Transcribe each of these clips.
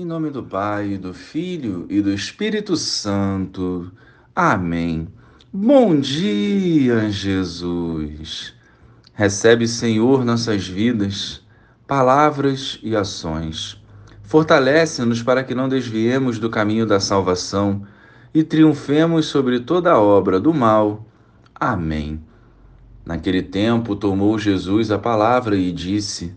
Em nome do Pai, do Filho e do Espírito Santo. Amém. Bom dia, Jesus. Recebe, Senhor, nossas vidas, palavras e ações. Fortalece-nos para que não desviemos do caminho da salvação e triunfemos sobre toda a obra do mal. Amém. Naquele tempo, tomou Jesus a palavra e disse: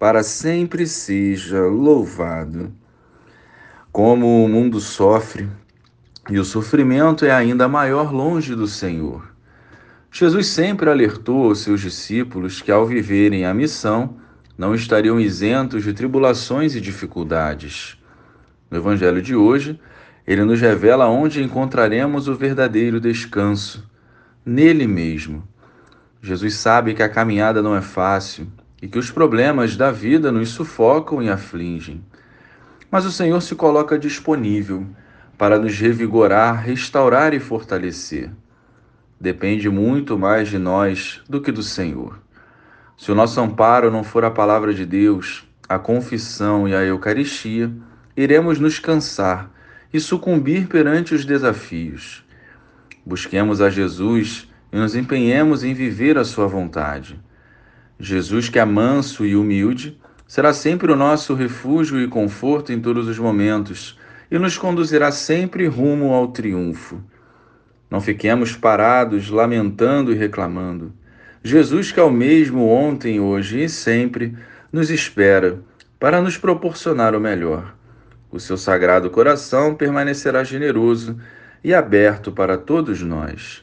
para sempre seja louvado. Como o mundo sofre, e o sofrimento é ainda maior longe do Senhor. Jesus sempre alertou aos seus discípulos que, ao viverem a missão, não estariam isentos de tribulações e dificuldades. No Evangelho de hoje, ele nos revela onde encontraremos o verdadeiro descanso, nele mesmo. Jesus sabe que a caminhada não é fácil e que os problemas da vida nos sufocam e afligem. Mas o Senhor se coloca disponível para nos revigorar, restaurar e fortalecer. Depende muito mais de nós do que do Senhor. Se o nosso amparo não for a palavra de Deus, a confissão e a Eucaristia, iremos nos cansar e sucumbir perante os desafios. Busquemos a Jesus e nos empenhemos em viver a Sua vontade. Jesus, que é manso e humilde, será sempre o nosso refúgio e conforto em todos os momentos e nos conduzirá sempre rumo ao triunfo. Não fiquemos parados, lamentando e reclamando. Jesus, que é o mesmo ontem, hoje e sempre, nos espera para nos proporcionar o melhor. O seu sagrado coração permanecerá generoso e aberto para todos nós.